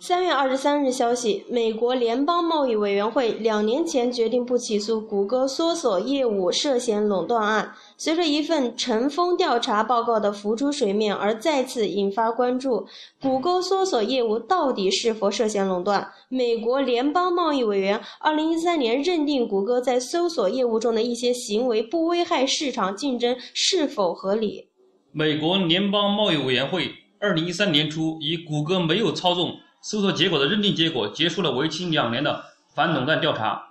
三月二十三日消息，美国联邦贸易委员会两年前决定不起诉谷歌搜索业务涉嫌垄断案，随着一份尘封调查报告的浮出水面而再次引发关注。谷歌搜索业务到底是否涉嫌垄断？美国联邦贸易委员二零一三年认定谷歌在搜索业务中的一些行为不危害市场竞争，是否合理？美国联邦贸易委员会二零一三年初以谷歌没有操纵。搜索结果的认定结果结束了为期两年的反垄断调查。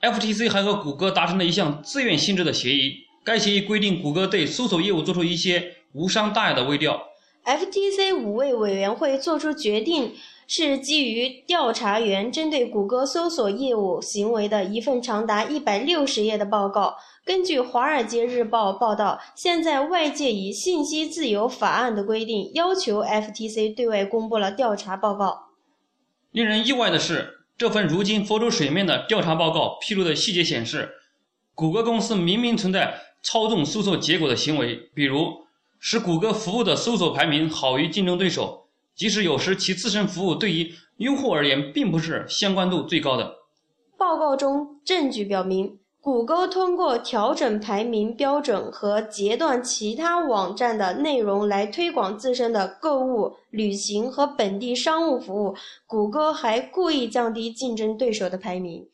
FTC 还和谷歌达成了一项自愿性质的协议，该协议规定谷歌对搜索业务做出一些无伤大雅的微调。FTC 五位委员会作出决定是基于调查员针对谷歌搜索业务行为的一份长达一百六十页的报告。根据《华尔街日报》报道，现在外界以信息自由法案的规定要求 FTC 对外公布了调查报告。令人意外的是，这份如今浮出水面的调查报告披露的细节显示，谷歌公司明明存在操纵搜索结果的行为，比如使谷歌服务的搜索排名好于竞争对手，即使有时其自身服务对于用户而言并不是相关度最高的。报告中证据表明。谷歌通过调整排名标准和截断其他网站的内容来推广自身的购物、旅行和本地商务服务。谷歌还故意降低竞争对手的排名。